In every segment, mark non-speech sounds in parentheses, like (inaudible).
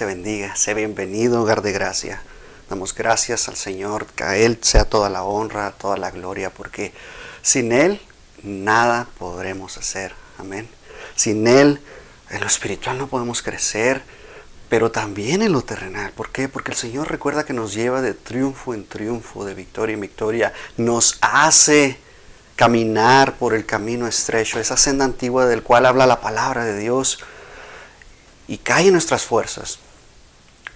Te bendiga, sé bienvenido, hogar de gracia. Damos gracias al Señor, que a Él sea toda la honra, toda la gloria, porque sin Él nada podremos hacer. Amén. Sin Él, en lo espiritual no podemos crecer, pero también en lo terrenal. ¿Por qué? Porque el Señor recuerda que nos lleva de triunfo en triunfo, de victoria en victoria. Nos hace caminar por el camino estrecho, esa senda antigua del cual habla la palabra de Dios y cae en nuestras fuerzas.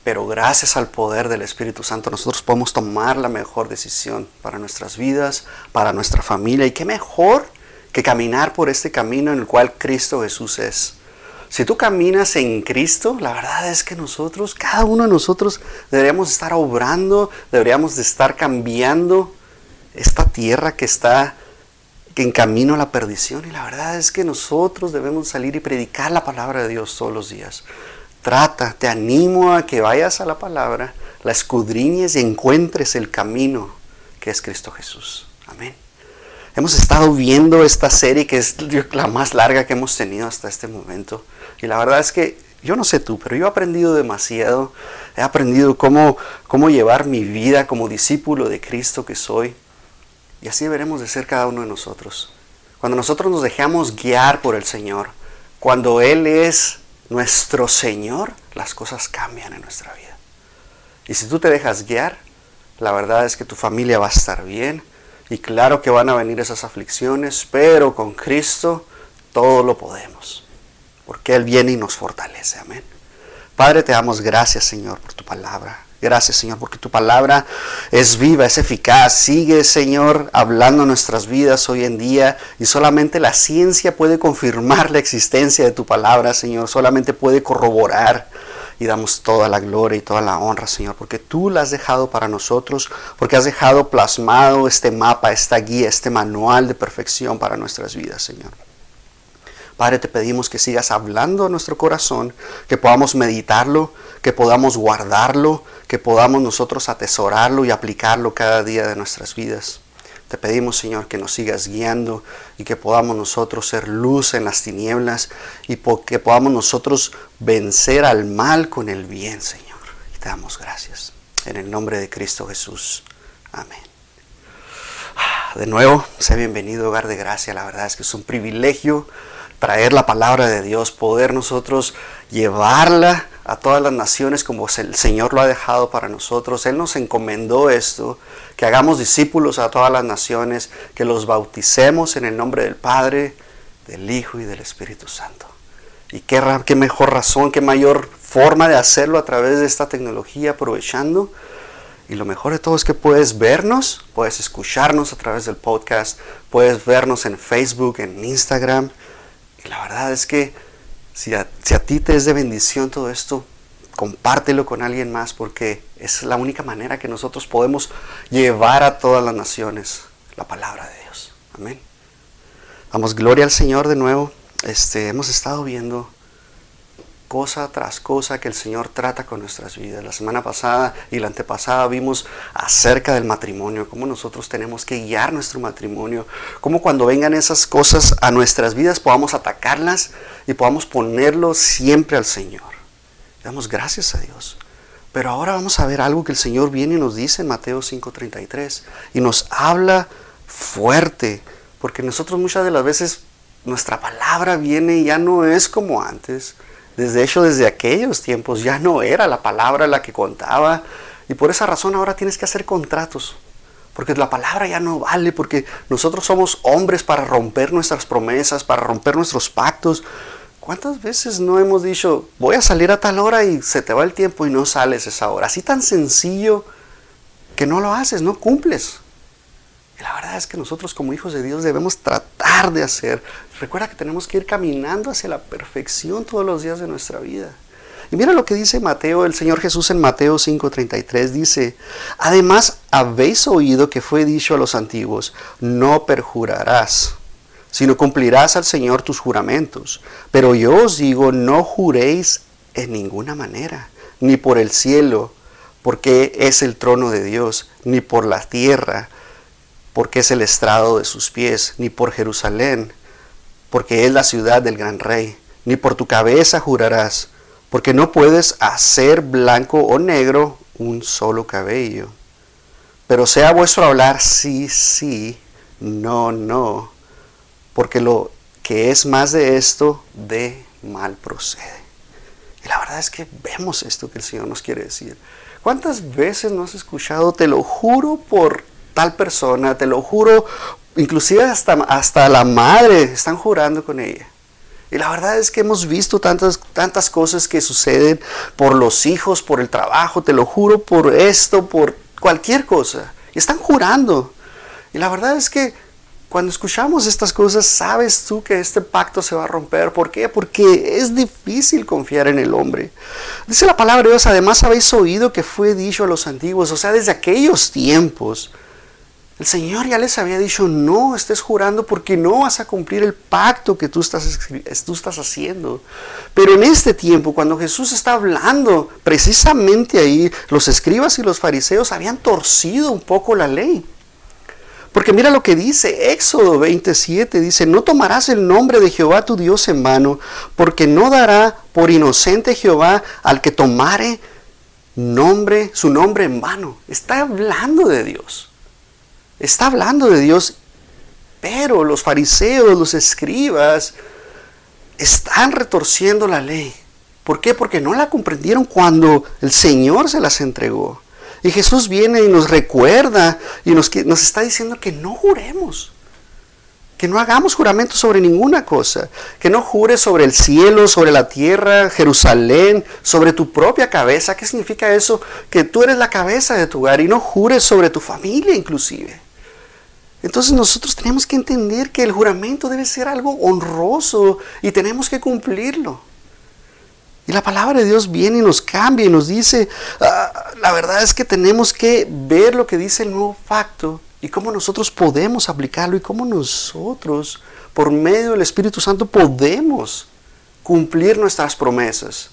Pero gracias al poder del Espíritu Santo nosotros podemos tomar la mejor decisión para nuestras vidas, para nuestra familia. Y qué mejor que caminar por este camino en el cual Cristo Jesús es. Si tú caminas en Cristo, la verdad es que nosotros, cada uno de nosotros, deberíamos estar obrando, deberíamos de estar cambiando esta tierra que está en camino a la perdición. Y la verdad es que nosotros debemos salir y predicar la palabra de Dios todos los días. Trata, te animo a que vayas a la palabra, la escudriñes y encuentres el camino que es Cristo Jesús. Amén. Hemos estado viendo esta serie que es la más larga que hemos tenido hasta este momento. Y la verdad es que yo no sé tú, pero yo he aprendido demasiado. He aprendido cómo, cómo llevar mi vida como discípulo de Cristo que soy. Y así deberemos de ser cada uno de nosotros. Cuando nosotros nos dejamos guiar por el Señor, cuando Él es nuestro Señor, las cosas cambian en nuestra vida. Y si tú te dejas guiar, la verdad es que tu familia va a estar bien. Y claro que van a venir esas aflicciones, pero con Cristo todo lo podemos porque Él viene y nos fortalece. Amén. Padre, te damos gracias, Señor, por tu palabra. Gracias, Señor, porque tu palabra es viva, es eficaz. Sigue, Señor, hablando nuestras vidas hoy en día y solamente la ciencia puede confirmar la existencia de tu palabra, Señor. Solamente puede corroborar y damos toda la gloria y toda la honra, Señor, porque tú la has dejado para nosotros, porque has dejado plasmado este mapa, esta guía, este manual de perfección para nuestras vidas, Señor. Padre, te pedimos que sigas hablando a nuestro corazón, que podamos meditarlo, que podamos guardarlo, que podamos nosotros atesorarlo y aplicarlo cada día de nuestras vidas. Te pedimos, Señor, que nos sigas guiando y que podamos nosotros ser luz en las tinieblas y que podamos nosotros vencer al mal con el bien, Señor. Y te damos gracias. En el nombre de Cristo Jesús. Amén. Ah, de nuevo, sé bienvenido, hogar de gracia. La verdad es que es un privilegio traer la palabra de Dios, poder nosotros llevarla a todas las naciones como el Señor lo ha dejado para nosotros. Él nos encomendó esto, que hagamos discípulos a todas las naciones, que los bauticemos en el nombre del Padre, del Hijo y del Espíritu Santo. Y qué, qué mejor razón, qué mayor forma de hacerlo a través de esta tecnología, aprovechando. Y lo mejor de todo es que puedes vernos, puedes escucharnos a través del podcast, puedes vernos en Facebook, en Instagram la verdad es que si a, si a ti te es de bendición todo esto, compártelo con alguien más porque es la única manera que nosotros podemos llevar a todas las naciones la palabra de Dios. Amén. Damos gloria al Señor de nuevo. Este, hemos estado viendo cosa tras cosa que el Señor trata con nuestras vidas. La semana pasada y la antepasada vimos acerca del matrimonio, cómo nosotros tenemos que guiar nuestro matrimonio, cómo cuando vengan esas cosas a nuestras vidas podamos atacarlas y podamos ponerlo siempre al Señor. Damos gracias a Dios. Pero ahora vamos a ver algo que el Señor viene y nos dice en Mateo 5:33 y nos habla fuerte, porque nosotros muchas de las veces nuestra palabra viene y ya no es como antes. Desde hecho, desde aquellos tiempos ya no era la palabra la que contaba. Y por esa razón ahora tienes que hacer contratos. Porque la palabra ya no vale, porque nosotros somos hombres para romper nuestras promesas, para romper nuestros pactos. ¿Cuántas veces no hemos dicho, voy a salir a tal hora y se te va el tiempo y no sales esa hora? Así tan sencillo que no lo haces, no cumples. Y la verdad es que nosotros como hijos de Dios debemos tratar de hacer. Recuerda que tenemos que ir caminando hacia la perfección todos los días de nuestra vida. Y mira lo que dice Mateo, el Señor Jesús en Mateo 5:33 dice, además habéis oído que fue dicho a los antiguos, no perjurarás, sino cumplirás al Señor tus juramentos. Pero yo os digo, no juréis en ninguna manera, ni por el cielo, porque es el trono de Dios, ni por la tierra, porque es el estrado de sus pies, ni por Jerusalén, porque es la ciudad del gran rey, ni por tu cabeza jurarás, porque no puedes hacer blanco o negro un solo cabello. Pero sea vuestro hablar sí, sí, no, no, porque lo que es más de esto, de mal procede. Y la verdad es que vemos esto que el Señor nos quiere decir. ¿Cuántas veces no has escuchado, te lo juro por tal persona, te lo juro, inclusive hasta, hasta la madre están jurando con ella? Y la verdad es que hemos visto tantas, tantas cosas que suceden por los hijos, por el trabajo, te lo juro, por esto, por cualquier cosa. Y están jurando. Y la verdad es que cuando escuchamos estas cosas, sabes tú que este pacto se va a romper. ¿Por qué? Porque es difícil confiar en el hombre. Dice la palabra de Dios, además habéis oído que fue dicho a los antiguos, o sea, desde aquellos tiempos el Señor ya les había dicho, no estés jurando porque no vas a cumplir el pacto que tú estás, tú estás haciendo. Pero en este tiempo, cuando Jesús está hablando, precisamente ahí, los escribas y los fariseos habían torcido un poco la ley. Porque mira lo que dice Éxodo 27, dice, no tomarás el nombre de Jehová tu Dios en vano, porque no dará por inocente Jehová al que tomare nombre, su nombre en vano. Está hablando de Dios. Está hablando de Dios, pero los fariseos, los escribas, están retorciendo la ley. ¿Por qué? Porque no la comprendieron cuando el Señor se las entregó. Y Jesús viene y nos recuerda y nos, está diciendo que no juremos. Que no hagamos juramento sobre ninguna cosa. Que no jures sobre el cielo, sobre la tierra, Jerusalén, sobre tu propia cabeza. ¿Qué significa eso? Que tú eres la cabeza de tu hogar y no jures sobre tu familia inclusive. Entonces nosotros tenemos que entender que el juramento debe ser algo honroso y tenemos que cumplirlo. Y la palabra de Dios viene y nos cambia y nos dice, ah, la verdad es que tenemos que ver lo que dice el nuevo pacto y cómo nosotros podemos aplicarlo y cómo nosotros, por medio del Espíritu Santo, podemos cumplir nuestras promesas.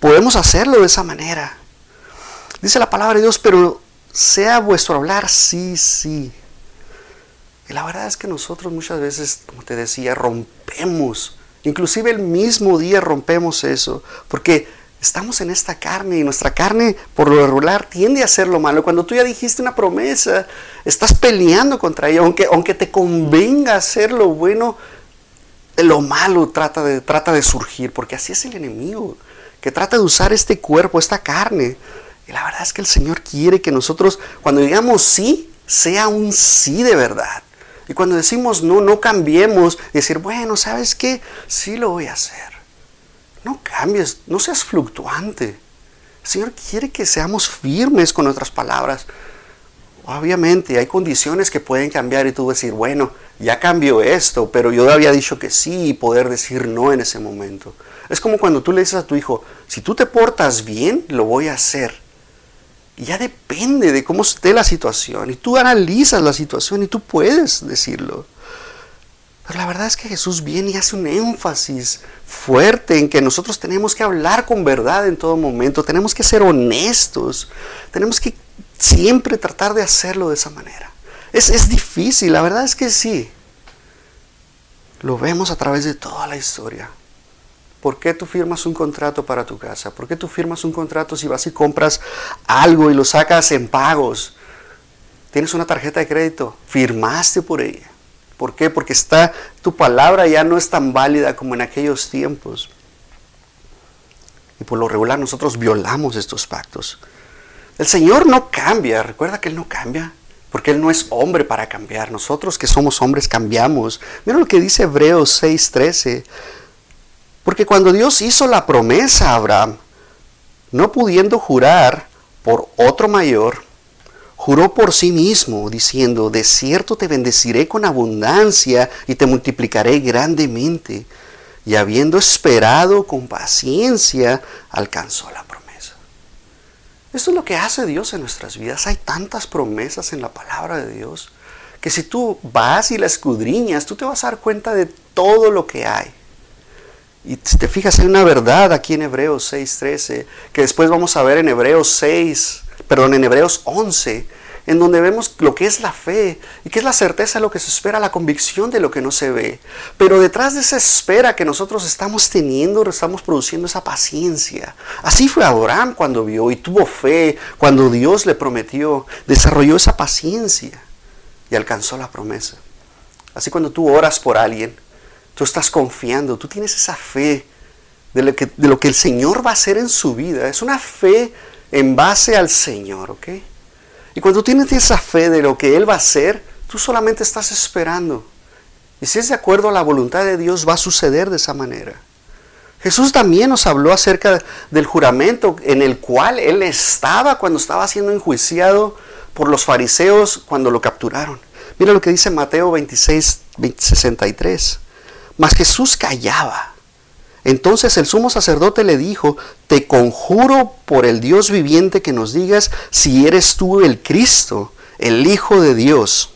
Podemos hacerlo de esa manera. Dice la palabra de Dios, pero sea vuestro hablar sí, sí, y la verdad es que nosotros muchas veces, como te decía, rompemos. Inclusive el mismo día rompemos eso. Porque estamos en esta carne y nuestra carne por lo regular tiende a hacer lo malo. Cuando tú ya dijiste una promesa, estás peleando contra ella. Aunque, aunque te convenga hacer lo bueno, lo malo trata de, trata de surgir. Porque así es el enemigo. Que trata de usar este cuerpo, esta carne. Y la verdad es que el Señor quiere que nosotros, cuando digamos sí, sea un sí de verdad. Y cuando decimos no, no cambiemos, decir, bueno, ¿sabes qué? Sí lo voy a hacer. No cambies, no seas fluctuante. El Señor quiere que seamos firmes con nuestras palabras. Obviamente hay condiciones que pueden cambiar y tú decir, bueno, ya cambió esto, pero yo había dicho que sí y poder decir no en ese momento. Es como cuando tú le dices a tu hijo, si tú te portas bien, lo voy a hacer. Ya depende de cómo esté la situación. Y tú analizas la situación y tú puedes decirlo. Pero la verdad es que Jesús viene y hace un énfasis fuerte en que nosotros tenemos que hablar con verdad en todo momento. Tenemos que ser honestos. Tenemos que siempre tratar de hacerlo de esa manera. Es, es difícil, la verdad es que sí. Lo vemos a través de toda la historia. ¿Por qué tú firmas un contrato para tu casa? ¿Por qué tú firmas un contrato si vas y compras algo y lo sacas en pagos? Tienes una tarjeta de crédito, firmaste por ella. ¿Por qué? Porque está tu palabra ya no es tan válida como en aquellos tiempos. Y por lo regular nosotros violamos estos pactos. El Señor no cambia, recuerda que Él no cambia, porque Él no es hombre para cambiar. Nosotros que somos hombres cambiamos. Mira lo que dice Hebreos 6:13. Porque cuando Dios hizo la promesa a Abraham, no pudiendo jurar por otro mayor, juró por sí mismo, diciendo, de cierto te bendeciré con abundancia y te multiplicaré grandemente. Y habiendo esperado con paciencia, alcanzó la promesa. Esto es lo que hace Dios en nuestras vidas. Hay tantas promesas en la palabra de Dios que si tú vas y la escudriñas, tú te vas a dar cuenta de todo lo que hay. Y te fijas, hay una verdad aquí en Hebreos 6.13, que después vamos a ver en Hebreos 6, perdón, en Hebreos 11, en donde vemos lo que es la fe y que es la certeza de lo que se espera, la convicción de lo que no se ve. Pero detrás de esa espera que nosotros estamos teniendo, estamos produciendo esa paciencia. Así fue Abraham cuando vio y tuvo fe, cuando Dios le prometió, desarrolló esa paciencia y alcanzó la promesa. Así cuando tú oras por alguien, tú estás confiando, tú tienes esa fe de lo que, el Señor va a hacer en su vida. Es una fe en base al Señor, ¿ok? Y cuando tienes esa fe de lo que Él va a hacer, tú solamente estás esperando. Y si es de acuerdo a la voluntad de Dios, va a suceder de esa manera. Jesús también nos habló acerca del juramento en el cual Él estaba cuando estaba siendo enjuiciado por los fariseos cuando lo capturaron. Mira lo que dice Mateo 26, 63. Mas Jesús callaba. Entonces el sumo sacerdote le dijo, te conjuro por el Dios viviente que nos digas si eres tú el Cristo, el Hijo de Dios.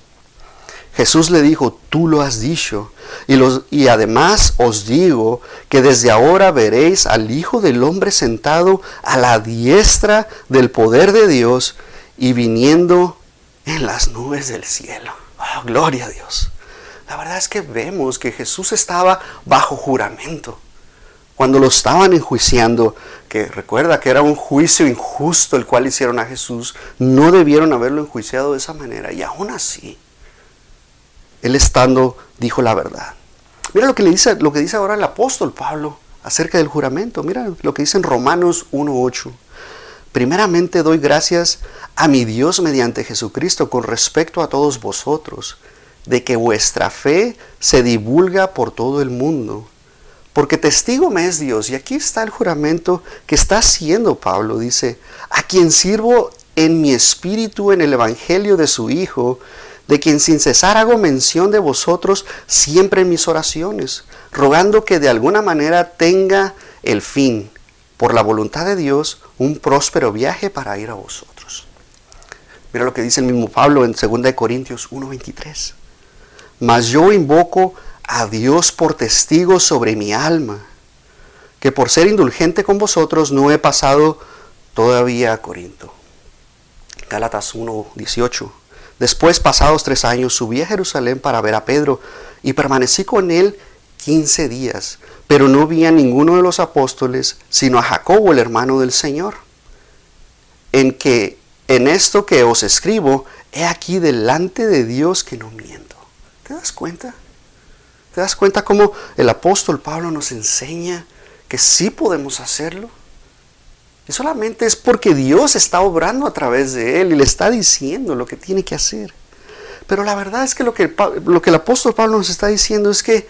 Jesús le dijo, tú lo has dicho. Y, además os digo que desde ahora veréis al Hijo del Hombre sentado a la diestra del poder de Dios y viniendo en las nubes del cielo. Oh, gloria a Dios. La verdad es que vemos que Jesús estaba bajo juramento cuando lo estaban enjuiciando, que recuerda que era un juicio injusto el cual hicieron a Jesús, no debieron haberlo enjuiciado de esa manera. Y aún así, él estando dijo la verdad. Mira lo que, le dice, lo que dice ahora el apóstol Pablo acerca del juramento. Mira lo que dice en Romanos 1.8. Primeramente doy gracias a mi Dios mediante Jesucristo con respecto a todos vosotros, de que vuestra fe se divulga por todo el mundo porque testigo me es Dios. Y aquí está el juramento que está haciendo Pablo. Dice, a quien sirvo en mi espíritu en el Evangelio de su Hijo, de quien sin cesar hago mención de vosotros siempre en mis oraciones, rogando que de alguna manera tenga el fin, por la voluntad de Dios, un próspero viaje para ir a vosotros. Mira lo que dice el mismo Pablo en 2 Corintios 1:23. Mas yo invoco a Dios por testigo sobre mi alma, que por ser indulgente con vosotros no he pasado todavía a Corinto. Gálatas 1:18. Después, pasados tres años, subí a Jerusalén para ver a Pedro y permanecí con él quince días, pero no vi a ninguno de los apóstoles, sino a Jacobo, el hermano del Señor. En que en esto que os escribo, he aquí delante de Dios que no miento. ¿Te das cuenta? ¿Te das cuenta cómo el apóstol Pablo nos enseña que sí podemos hacerlo? Y solamente es porque Dios está obrando a través de él y le está diciendo lo que tiene que hacer. Pero la verdad es que lo que, lo que el apóstol Pablo nos está diciendo es que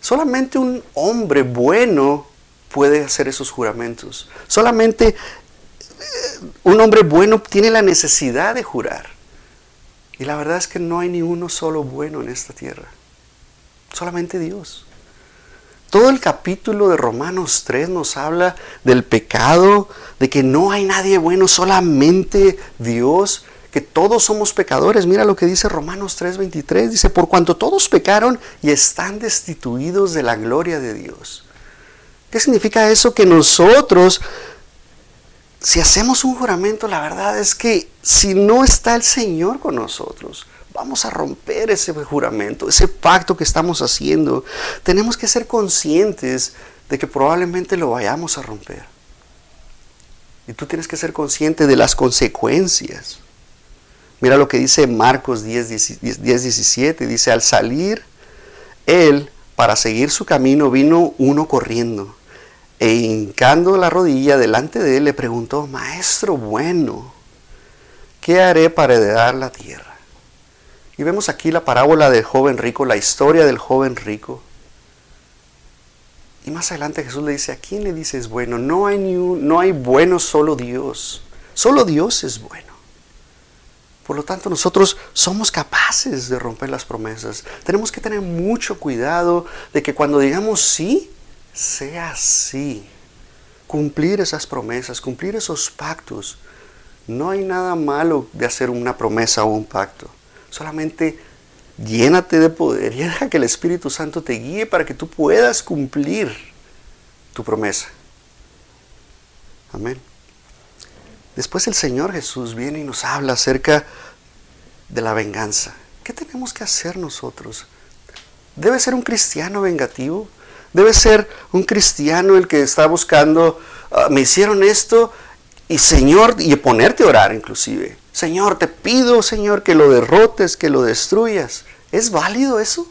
solamente un hombre bueno puede hacer esos juramentos. Solamente eh, un hombre bueno tiene la necesidad de jurar. Y la verdad es que no hay ni uno solo bueno en esta tierra. Solamente Dios. Todo el capítulo de Romanos 3 nos habla del pecado, de que no hay nadie bueno, solamente Dios, que todos somos pecadores. Mira lo que dice Romanos 3:23. Dice, por cuanto todos pecaron y están destituidos de la gloria de Dios. ¿Qué significa eso? Que nosotros, si hacemos un juramento, la verdad es que si no está el Señor con nosotros, Vamos a romper ese juramento, ese pacto que estamos haciendo. Tenemos que ser conscientes de que probablemente lo vayamos a romper. Y tú tienes que ser consciente de las consecuencias. Mira lo que dice Marcos 10, 10, 17. Dice, al salir él para seguir su camino, vino uno corriendo. E hincando la rodilla delante de él, le preguntó, Maestro bueno, ¿qué haré para heredar la tierra? Y vemos aquí la parábola del joven rico, la historia del joven rico. Y más adelante Jesús le dice, ¿a quién le dices bueno? No hay, ni no hay bueno, solo Dios. Solo Dios es bueno. Por lo tanto, nosotros somos capaces de romper las promesas. Tenemos que tener mucho cuidado de que cuando digamos sí, sea sí. Cumplir esas promesas, cumplir esos pactos. No hay nada malo de hacer una promesa o un pacto. Solamente llénate de poder (laughs) y deja que el Espíritu Santo te guíe para que tú puedas cumplir tu promesa. Amén. Después el Señor Jesús viene y nos habla acerca de la venganza. ¿Qué tenemos que hacer nosotros? ¿Debe ser un cristiano vengativo? ¿Debe ser un cristiano el que está buscando, ah, me hicieron esto y Señor, y ponerte a orar inclusive? Señor, te pido, Señor, que lo derrotes, que lo destruyas. ¿Es válido eso?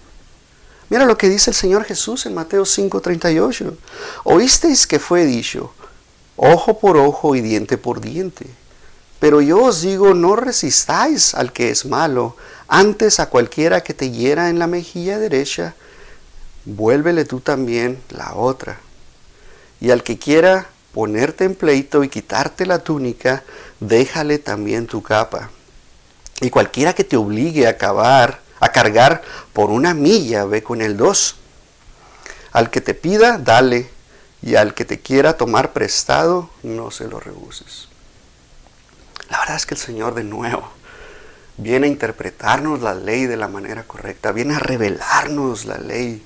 Mira lo que dice el Señor Jesús en Mateo 5:38. Oísteis que fue dicho, ojo por ojo y diente por diente. Pero yo os digo, no resistáis al que es malo, antes a cualquiera que te hiera en la mejilla derecha, vuélvele tú también la otra. Y al que quiera ponerte en pleito y quitarte la túnica, déjale también tu capa. Y cualquiera que te obligue a acabar, a cargar por una milla, ve con el dos. Al que te pida, dale, y al que te quiera tomar prestado, no se lo rehuses. La verdad es que el Señor de nuevo viene a interpretarnos la ley de la manera correcta, viene a revelarnos la ley.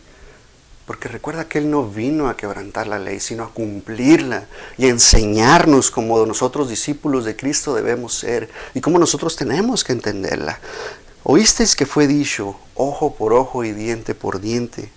Porque recuerda que Él no vino a quebrantar la ley, sino a cumplirla y a enseñarnos como nosotros discípulos de Cristo debemos ser y cómo nosotros tenemos que entenderla. Oísteis que fue dicho, ojo por ojo y diente por diente.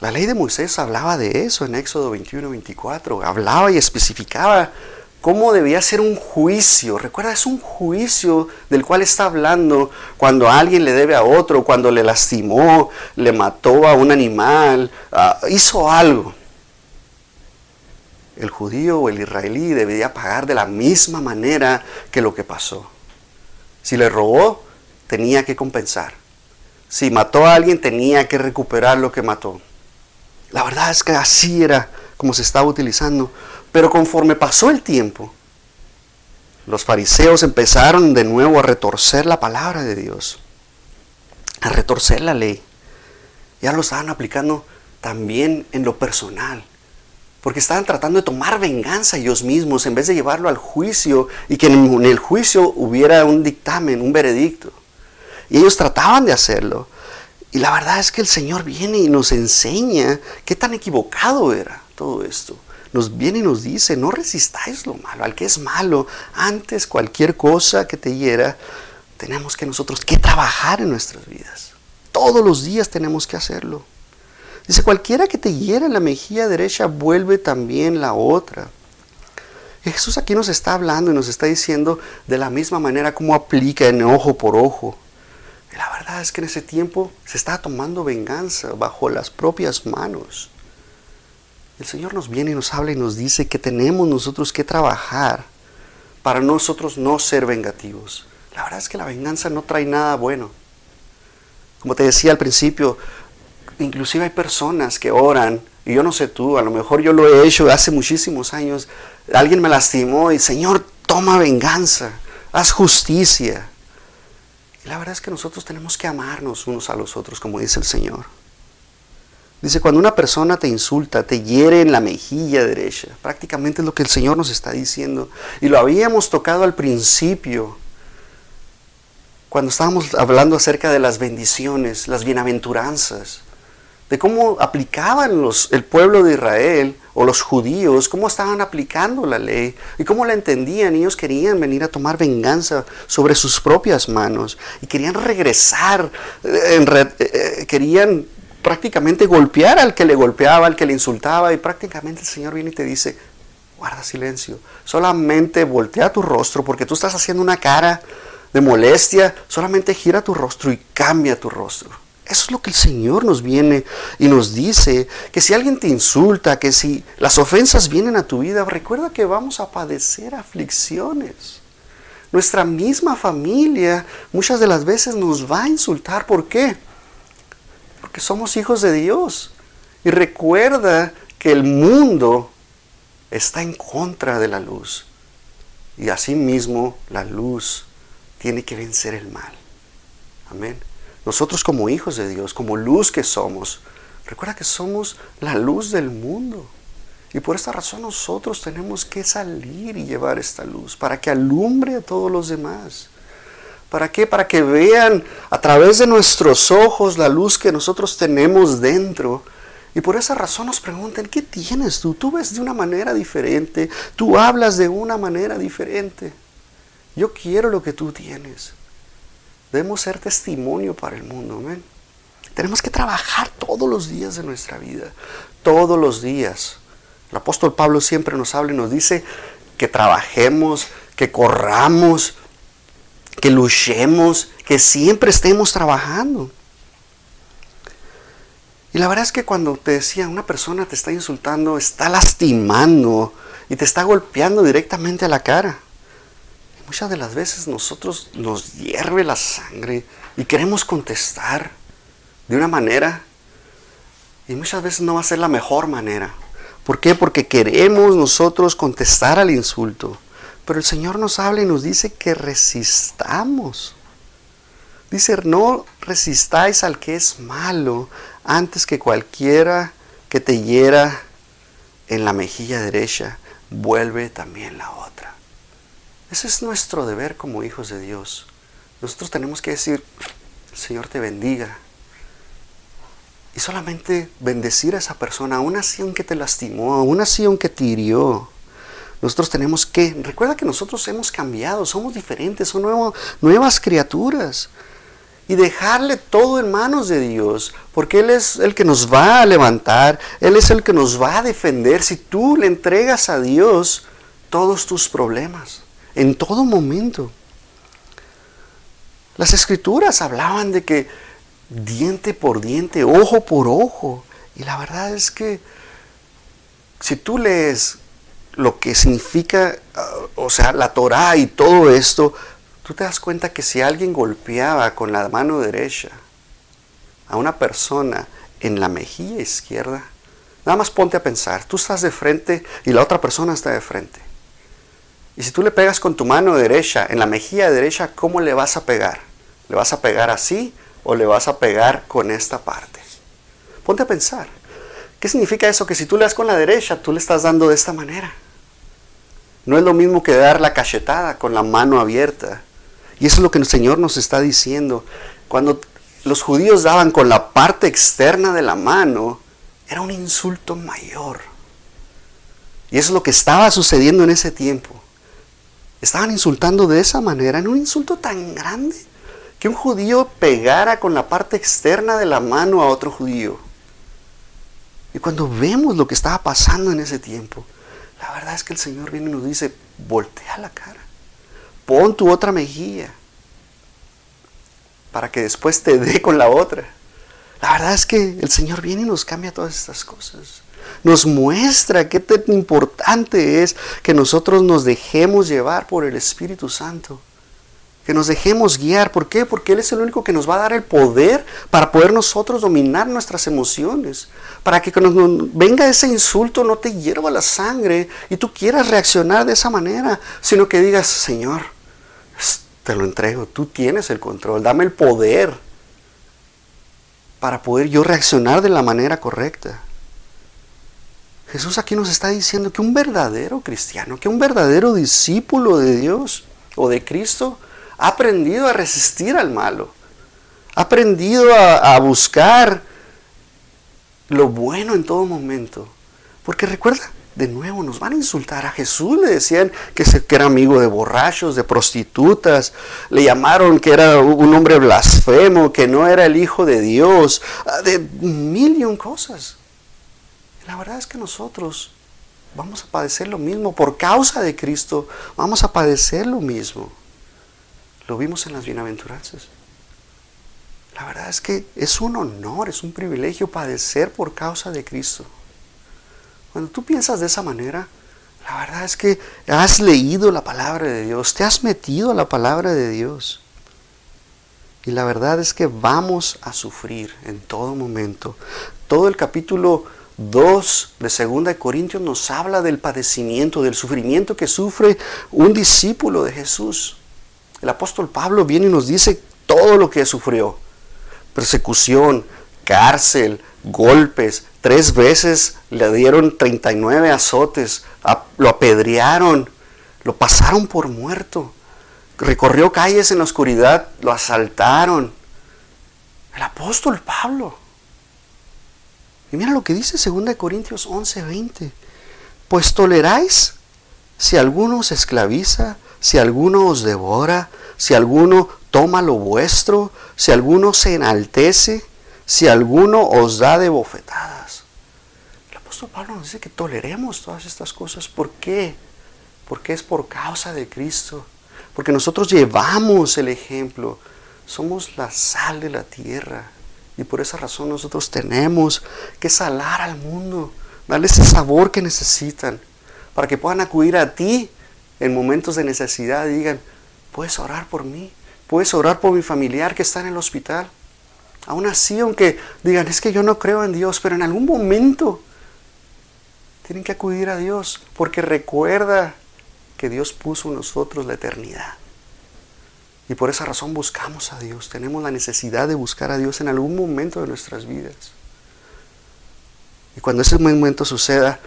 La ley de Moisés hablaba de eso en Éxodo 21, 24. Hablaba y especificaba cómo debía ser un juicio. Recuerda, es un juicio del cual está hablando cuando alguien le debe a otro, cuando le lastimó, le mató a un animal, hizo algo. El judío o el israelí debía pagar de la misma manera que lo que pasó. Si le robó, tenía que compensar. Si mató a alguien, tenía que recuperar lo que mató. La verdad es que así era como se estaba utilizando. Pero conforme pasó el tiempo, los fariseos empezaron de nuevo a retorcer la palabra de Dios, a retorcer la ley. Ya lo estaban aplicando también en lo personal, porque estaban tratando de tomar venganza ellos mismos en vez de llevarlo al juicio y que en el juicio hubiera un dictamen, un veredicto. Y ellos trataban de hacerlo. Y la verdad es que el Señor viene y nos enseña qué tan equivocado era todo esto. Nos viene y nos dice, no resistáis lo malo, al que es malo. Antes cualquier cosa que te hiera, tenemos que nosotros que trabajar en nuestras vidas. Todos los días tenemos que hacerlo. Dice, cualquiera que te hiera en la mejilla derecha, vuelve también la otra. Jesús aquí nos está hablando y nos está diciendo de la misma manera como aplica en ojo por ojo la verdad es que en ese tiempo se estaba tomando venganza bajo las propias manos. El Señor nos viene y nos habla y nos dice que tenemos nosotros que trabajar para nosotros no ser vengativos. La verdad es que la venganza no trae nada bueno. Como te decía al principio, inclusive hay personas que oran, y yo no sé tú, a lo mejor yo lo he hecho hace muchísimos años, alguien me lastimó y Señor, toma venganza, haz justicia la verdad es que nosotros tenemos que amarnos unos a los otros, como dice el Señor. Dice, cuando una persona te insulta, te hiere en la mejilla derecha, prácticamente es lo que el Señor nos está diciendo. Y lo habíamos tocado al principio, cuando estábamos hablando acerca de las bendiciones, las bienaventuranzas de cómo aplicaban los, el pueblo de Israel o los judíos, cómo estaban aplicando la ley y cómo la entendían. Ellos querían venir a tomar venganza sobre sus propias manos y querían regresar, eh, eh, eh, querían prácticamente golpear al que le golpeaba, al que le insultaba y prácticamente el Señor viene y te dice, guarda silencio, solamente voltea tu rostro porque tú estás haciendo una cara de molestia, solamente gira tu rostro y cambia tu rostro. Eso es lo que el Señor nos viene y nos dice, que si alguien te insulta, que si las ofensas vienen a tu vida, recuerda que vamos a padecer aflicciones. Nuestra misma familia muchas de las veces nos va a insultar. ¿Por qué? Porque somos hijos de Dios. Y recuerda que el mundo está en contra de la luz. Y asimismo la luz tiene que vencer el mal. Amén. Nosotros como hijos de Dios, como luz que somos, recuerda que somos la luz del mundo. Y por esta razón nosotros tenemos que salir y llevar esta luz para que alumbre a todos los demás. ¿Para qué? Para que vean a través de nuestros ojos la luz que nosotros tenemos dentro. Y por esa razón nos preguntan, ¿qué tienes tú? Tú ves de una manera diferente, tú hablas de una manera diferente. Yo quiero lo que tú tienes. Debemos ser testimonio para el mundo. Amén. Tenemos que trabajar todos los días de nuestra vida. Todos los días. El apóstol Pablo siempre nos habla y nos dice que trabajemos, que corramos, que luchemos, que siempre estemos trabajando. Y la verdad es que cuando te decía una persona te está insultando, está lastimando y te está golpeando directamente a la cara. muchas de las veces nosotros nos hierve la sangre y queremos contestar de una manera y muchas veces no va a ser la mejor manera. ¿Por qué? Porque queremos nosotros contestar al insulto. Pero el Señor nos habla y nos dice que resistamos. Dice, no resistáis al que es malo antes que cualquiera que te hiera en la mejilla derecha, vuelve también la otra. Ese es nuestro deber como hijos de Dios. Nosotros tenemos que decir, Señor te bendiga, y solamente bendecir a esa persona, aún así aunque te lastimó, aún así aunque te hirió. Nosotros tenemos que, recuerda que nosotros hemos cambiado, somos diferentes, son nuevas criaturas. Y dejarle todo en manos de Dios, porque Él es el que nos va a levantar, Él es el que nos va a defender. Si tú le entregas a Dios todos tus problemas, en todo momento. Las escrituras hablaban de que diente por diente, ojo por ojo. Y la verdad es que si tú lees lo que significa, uh, o sea, la Torah y todo esto, tú te das cuenta que si alguien golpeaba con la mano derecha a una persona en la mejilla izquierda, nada más ponte a pensar, tú estás de frente y la otra persona está de frente. Y si tú le pegas con tu mano derecha en la mejilla derecha, ¿cómo le vas a pegar? ¿Le vas a pegar así o le vas a pegar con esta parte. Ponte a pensar. ¿Qué significa eso? Que si tú le das con la derecha, tú le estás dando de esta manera. No es lo mismo que dar la cachetada con la mano abierta. Y eso es lo que el Señor nos está diciendo. Cuando los judíos daban con la parte externa de la mano, era un insulto mayor. Y eso es lo que estaba sucediendo en ese tiempo. Estaban insultando de esa manera, en un insulto tan grande que un judío pegara con la parte externa de la mano a otro judío. Y cuando vemos lo que estaba pasando en ese tiempo, la verdad es que el Señor viene y nos dice, voltea la cara, pon tu otra mejilla, para que después te dé con la otra. La verdad es que el Señor viene y nos cambia todas estas cosas. Nos muestra qué tan importante es que nosotros nos dejemos llevar por el Espíritu Santo que nos dejemos guiar. ¿Por qué? Porque Él es el único que nos va a dar el poder para poder nosotros dominar nuestras emociones. Para que cuando venga ese insulto no te hierva la sangre y tú quieras reaccionar de esa manera, sino que digas, Señor, te lo entrego, tú tienes el control, dame el poder para poder yo reaccionar de la manera correcta. Jesús aquí nos está diciendo que un verdadero cristiano, que un verdadero discípulo de Dios o de Cristo, ha aprendido a resistir al malo, ha aprendido a, buscar lo bueno en todo momento. Porque recuerda, de nuevo nos van a insultar. A Jesús le decían que, era amigo de borrachos, de prostitutas. Le llamaron que era un hombre blasfemo, que no era el Hijo de Dios. Ah, de mil y un cosas. La verdad es que nosotros vamos a padecer lo mismo. Por causa de Cristo vamos a padecer lo mismo. Lo vimos en las bienaventuranzas. La verdad es que es un honor, es un privilegio padecer por causa de Cristo. Cuando tú piensas de esa manera, la verdad es que has leído la palabra de Dios, te has metido a la palabra de Dios. Y la verdad es que vamos a sufrir en todo momento. Todo el capítulo 2 de 2 de Corintios nos habla del padecimiento, del sufrimiento que sufre un discípulo de Jesús. El apóstol Pablo viene y nos dice todo lo que sufrió. Persecución, cárcel, golpes. Tres veces le dieron 39 azotes, lo apedrearon, lo pasaron por muerto. Recorrió calles en la oscuridad, lo asaltaron. El apóstol Pablo. Y mira lo que dice 2 Corintios 11, 20. Pues toleráis si alguno se esclaviza si alguno os devora, si alguno toma lo vuestro, si alguno se enaltece, si alguno os da de bofetadas. El apóstol Pablo nos dice que toleremos todas estas cosas. ¿Por qué? Porque es por causa de Cristo. Porque nosotros llevamos el ejemplo. Somos la sal de la tierra. Y por esa razón nosotros tenemos que salar al mundo, darle ese sabor que necesitan, para que puedan acudir a ti en momentos de necesidad digan, puedes orar por mí, puedes orar por mi familiar que está en el hospital. Aún así, aunque digan, es que yo no creo en Dios, pero en algún momento tienen que acudir a Dios, porque recuerda que Dios puso en nosotros la eternidad. Y por esa razón buscamos a Dios, tenemos la necesidad de buscar a Dios en algún momento de nuestras vidas. Y cuando ese momento suceda,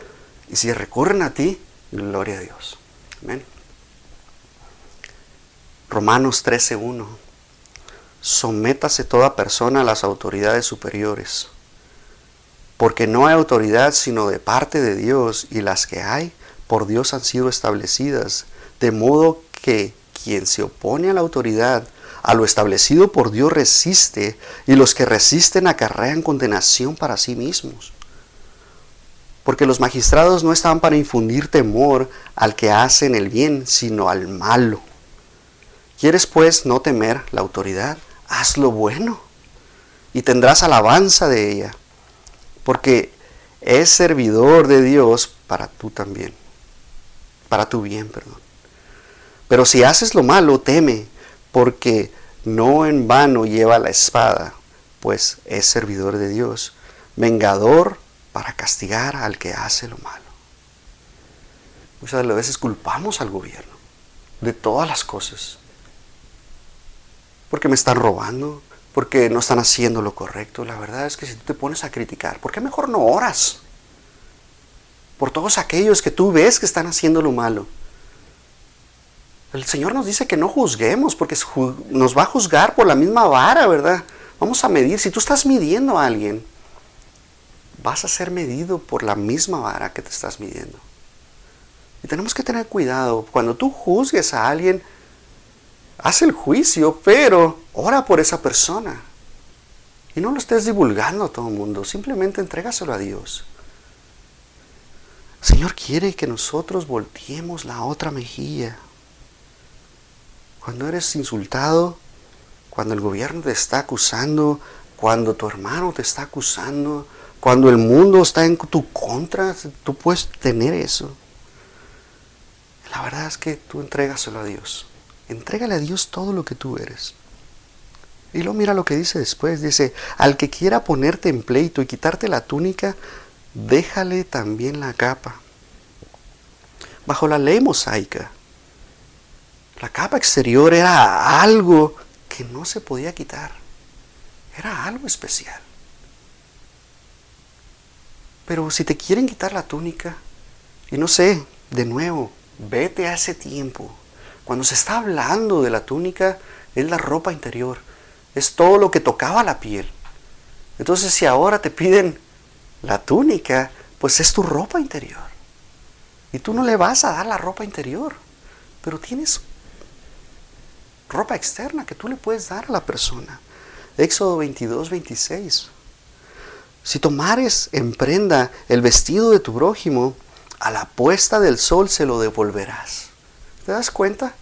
y si recurren a ti, gloria a Dios. Amén. Romanos 13:1 sométase toda persona a las autoridades superiores, porque no hay autoridad sino de parte de Dios, y las que hay por Dios han sido establecidas, de modo que quien se opone a la autoridad, a lo establecido por Dios resiste, y los que resisten acarrean condenación para sí mismos. Porque los magistrados no estaban para infundir temor al que hacen el bien, sino al malo. ¿Quieres pues no temer la autoridad? haz lo bueno y tendrás alabanza de ella, porque es servidor de Dios para tú también, para tu bien, perdón. Pero si haces lo malo, teme, porque no en vano lleva la espada, pues es servidor de Dios, vengador para castigar al que hace lo malo. Muchas veces culpamos al gobierno de todas las cosas porque me están robando, porque no están haciendo lo correcto. La verdad es que si tú te pones a criticar, ¿por qué mejor no oras? Por todos aquellos que tú ves que están haciendo lo malo. El Señor nos dice que no juzguemos, porque nos va a juzgar por la misma vara, ¿verdad? Vamos a medir. Si tú estás midiendo a alguien, vas a ser medido por la misma vara que te estás midiendo. Y tenemos que tener cuidado. Cuando tú juzgues a alguien, haz el juicio, pero ora por esa persona. Y no lo estés divulgando a todo el mundo, simplemente entrégaselo a Dios. Señor quiere que nosotros volteemos la otra mejilla. Cuando eres insultado, cuando el gobierno te está acusando, cuando tu hermano te está acusando, cuando el mundo está en tu contra, tú puedes tener eso. La verdad es que tú entrégaselo a Dios. Entrégale a Dios todo lo que tú eres. Y luego mira lo que dice después. Dice, al que quiera ponerte en pleito y quitarte la túnica, déjale también la capa. Bajo la ley mosaica, la capa exterior era algo que no se podía quitar. Era algo especial. Pero si te quieren quitar la túnica, y no sé, de nuevo, vete a ese tiempo cuando se está hablando de la túnica, es la ropa interior, es todo lo que tocaba la piel. Entonces si ahora te piden la túnica, pues es tu ropa interior. Y tú no le vas a dar la ropa interior, pero tienes ropa externa que tú le puedes dar a la persona. Éxodo 22, 26. Si tomares en prenda el vestido de tu prójimo, a la puesta del sol se lo devolverás. ¿Te das cuenta?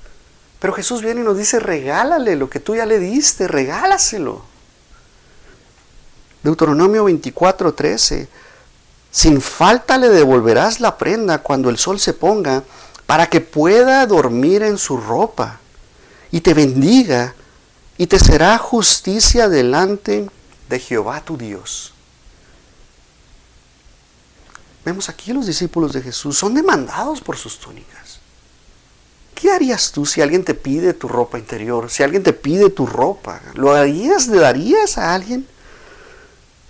Pero Jesús viene y nos dice, regálale lo que tú ya le diste, regálaselo. Deuteronomio 24, 13. Sin falta le devolverás la prenda cuando el sol se ponga, para que pueda dormir en su ropa, y te bendiga, y te será justicia delante de Jehová tu Dios. Vemos aquí los discípulos de Jesús, son demandados por sus túnicas. ¿Qué harías tú si alguien te pide tu ropa interior? Si alguien te pide tu ropa, ¿lo harías? ¿Le darías a alguien?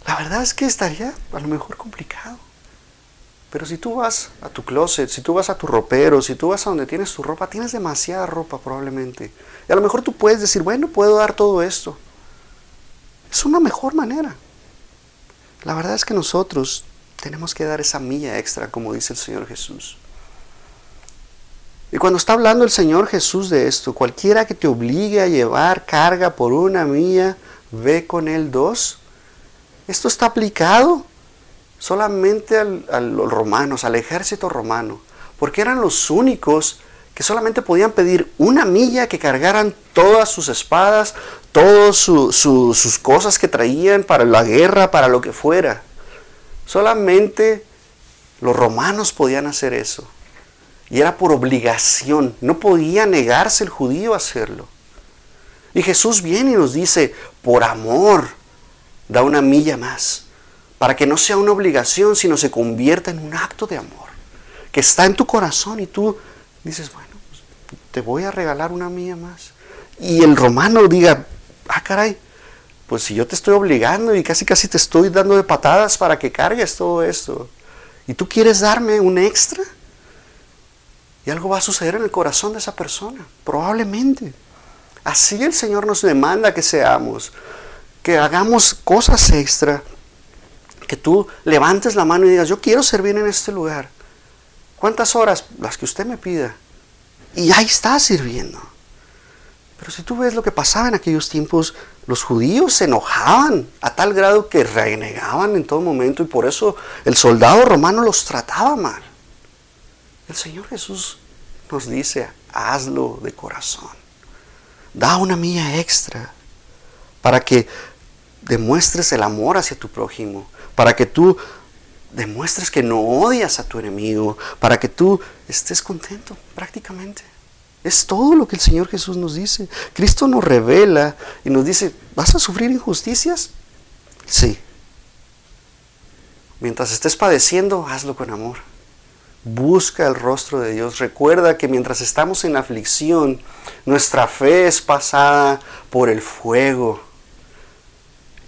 La verdad es que estaría a lo mejor complicado. Pero si tú vas a tu closet, si tú vas a tu ropero, si tú vas a donde tienes tu ropa, tienes demasiada ropa probablemente. Y a lo mejor tú puedes decir, bueno, puedo dar todo esto. Es una mejor manera. La verdad es que nosotros tenemos que dar esa milla extra, como dice el Señor Jesús. Y cuando está hablando el Señor Jesús de esto, cualquiera que te obligue a llevar carga por una milla, ve con él dos. Esto está aplicado solamente a los romanos, al ejército romano, porque eran los únicos que solamente podían pedir una milla que cargaran todas sus espadas, todas sus cosas que traían para la guerra, para lo que fuera. Solamente los romanos podían hacer eso. Y era por obligación. No podía negarse el judío a hacerlo. Y Jesús viene y nos dice, por amor, da una milla más. Para que no sea una obligación, sino se convierta en un acto de amor. Que está en tu corazón y tú dices, bueno, pues, te voy a regalar una milla más. Y el romano diga, ah, caray, pues si yo te estoy obligando y casi casi te estoy dando de patadas para que cargues todo esto. ¿Y tú quieres darme un extra? Y algo va a suceder en el corazón de esa persona, probablemente. Así el Señor nos demanda que seamos, que hagamos cosas extra, que tú levantes la mano y digas, yo quiero servir en este lugar. ¿Cuántas horas? Las que usted me pida. Y ahí está sirviendo. Pero si tú ves lo que pasaba en aquellos tiempos, los judíos se enojaban a tal grado que renegaban en todo momento y por eso el soldado romano los trataba mal. El Señor Jesús nos dice, hazlo de corazón. Da una mía extra para que demuestres el amor hacia tu prójimo, para que tú demuestres que no odias a tu enemigo, para que tú estés contento prácticamente. Es todo lo que el Señor Jesús nos dice. Cristo nos revela y nos dice, ¿vas a sufrir injusticias? Sí. Mientras estés padeciendo, hazlo con amor. Busca el rostro de Dios. Recuerda que mientras estamos en aflicción, nuestra fe es pasada por el fuego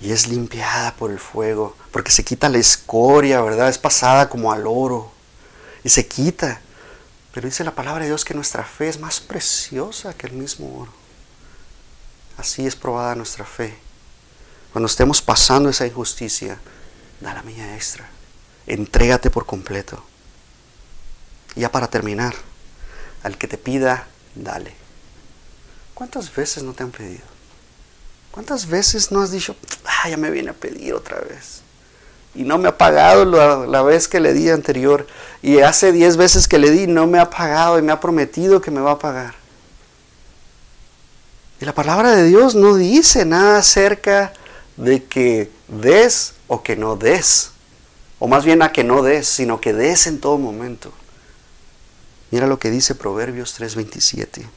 y es limpiada por el fuego, porque se quita la escoria, ¿verdad? Es pasada como al oro y se quita. Pero dice la palabra de Dios que nuestra fe es más preciosa que el mismo oro. Así es probada nuestra fe. Cuando estemos pasando esa injusticia, da la mía extra. Entrégate por completo. Y ya para terminar, al que te pida, dale. ¿Cuántas veces no te han pedido? ¿Cuántas veces no has dicho, ah, ya me viene a pedir otra vez? Y no me ha pagado la, vez que le di anterior. Y hace diez veces que le di, no me ha pagado y me ha prometido que me va a pagar. Y la palabra de Dios no dice nada acerca de que des o que no des. O más bien a que no des, sino que des en todo momento. Mira lo que dice Proverbios 3:27.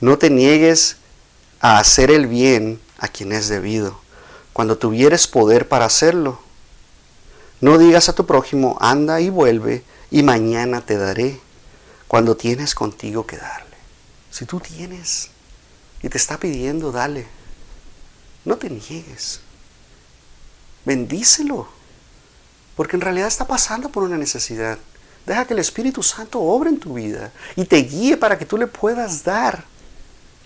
No te niegues a hacer el bien a quien es debido, cuando tuvieres poder para hacerlo. No digas a tu prójimo, anda y vuelve, y mañana te daré, cuando tienes contigo que darle. Si tú tienes y te está pidiendo, dale. No te niegues. Bendícelo. Porque en realidad está pasando por una necesidad. Deja que el Espíritu Santo obre en tu vida y te guíe para que tú le puedas dar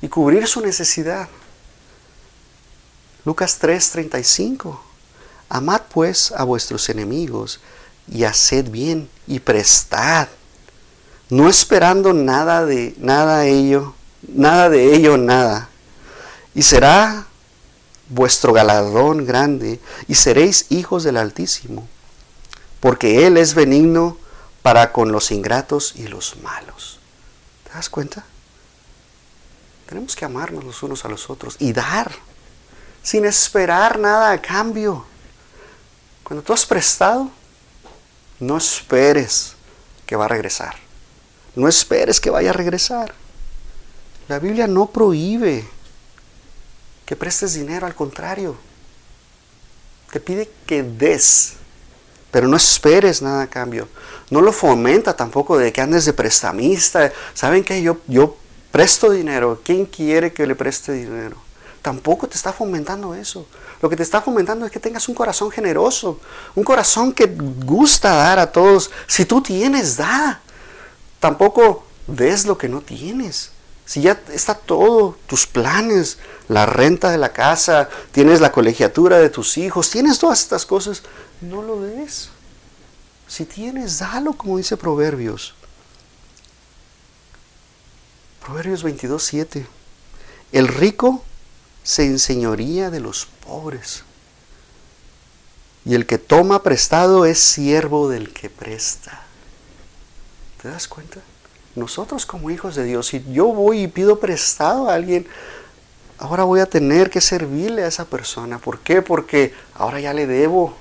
y cubrir su necesidad. Lucas 3:35. Amad pues a vuestros enemigos y haced bien y prestad, no esperando nada de nada ello, nada de ello nada. Y será vuestro galardón grande y seréis hijos del Altísimo, porque él es benigno para con los ingratos y los malos. ¿Te das cuenta? Tenemos que amarnos los unos a los otros y dar sin esperar nada a cambio. Cuando tú has prestado, no esperes que va a regresar. No esperes que vaya a regresar. La Biblia no prohíbe que prestes dinero, al contrario. Te pide que des, pero no esperes nada a cambio. No lo fomenta tampoco de que andes de prestamista. ¿Saben qué? Yo, yo presto dinero. ¿Quién quiere que le preste dinero? Tampoco te está fomentando eso. Lo que te está fomentando es que tengas un corazón generoso, un corazón que gusta dar a todos. Si tú tienes, da. Tampoco des lo que no tienes. Si ya está todo, tus planes, la renta de la casa, tienes la colegiatura de tus hijos, tienes todas estas cosas, no lo des. Si tienes, dalo, como dice Proverbios. Proverbios 22, 7. El rico se enseñoría de los pobres. Y el que toma prestado es siervo del que presta. ¿Te das cuenta? Nosotros como hijos de Dios, si yo voy y pido prestado a alguien, ahora voy a tener que servirle a esa persona. ¿Por qué? Porque ahora ya le debo.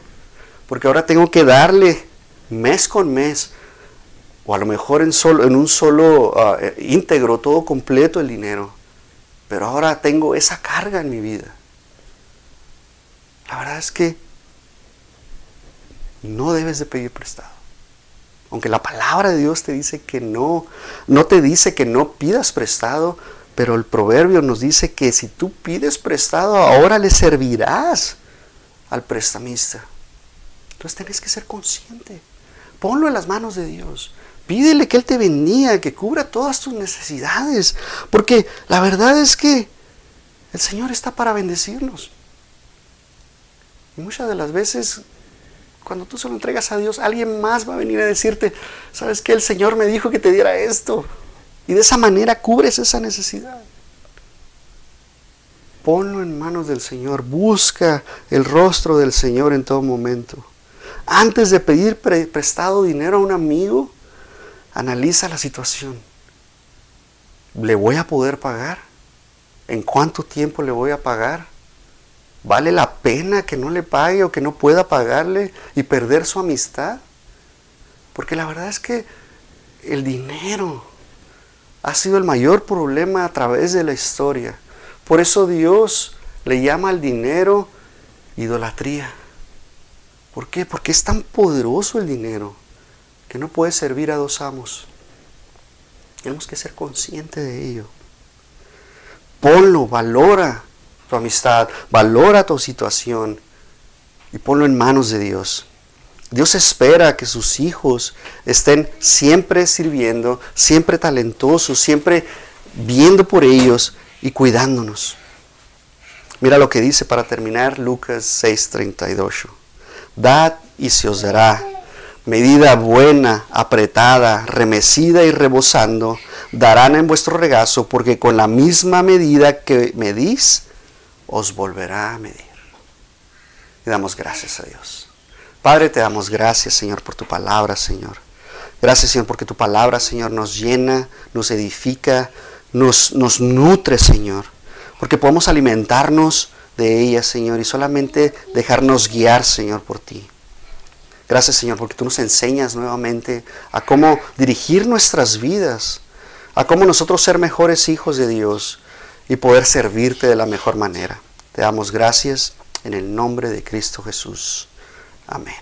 Porque ahora tengo que darle mes con mes. O a lo mejor en, solo, en un solo ah, íntegro, todo completo el dinero. Pero ahora tengo esa carga en mi vida. La verdad es que no debes de pedir prestado. Aunque la palabra de Dios te dice que no, no te dice que no pidas prestado, pero el proverbio nos dice que si tú pides prestado, ahora le servirás al prestamista. Entonces tenés que ser consciente. Ponlo en las manos de Dios. Pídele que Él te bendiga, que cubra todas tus necesidades. Porque la verdad es que el Señor está para bendecirnos. Y muchas de las veces cuando tú se lo entregas a Dios, alguien más va a venir a decirte, ¿sabes qué? El Señor me dijo que te diera esto. Y de esa manera cubres esa necesidad. Ponlo en manos del Señor. Busca el rostro del Señor en todo momento. Antes de pedir prestado dinero a un amigo, analiza la situación. ¿Le voy a poder pagar? ¿En cuánto tiempo le voy a pagar? ¿Vale la pena que no le pague o que no pueda pagarle y perder su amistad? Porque la verdad es que el dinero ha sido el mayor problema a través de la historia. Por eso Dios le llama al dinero idolatría. ¿Por qué? Porque es tan poderoso el dinero que no puede servir a dos amos. Tenemos que ser conscientes de ello. Ponlo, valora tu amistad, valora tu situación y ponlo en manos de Dios. Dios espera que sus hijos estén siempre sirviendo, siempre talentosos, siempre viendo por ellos y cuidándonos. Mira lo que dice para terminar Lucas 6:38. Dad y se os dará. Medida buena, apretada, remecida y rebosando, darán en vuestro regazo, porque con la misma medida que medís, os volverá a medir. Y damos gracias a Dios. Padre, te damos gracias, Señor, por tu palabra, Señor. Gracias, Señor, porque tu palabra, Señor, nos llena, nos edifica, nos, nos nutre, Señor. Porque podemos alimentarnos de ella, Señor, y solamente dejarnos guiar, Señor, por ti. Gracias, Señor, porque tú nos enseñas nuevamente a cómo dirigir nuestras vidas, a cómo nosotros ser mejores hijos de Dios y poder servirte de la mejor manera. Te damos gracias en el nombre de Cristo Jesús. Amén.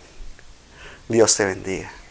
Dios te bendiga.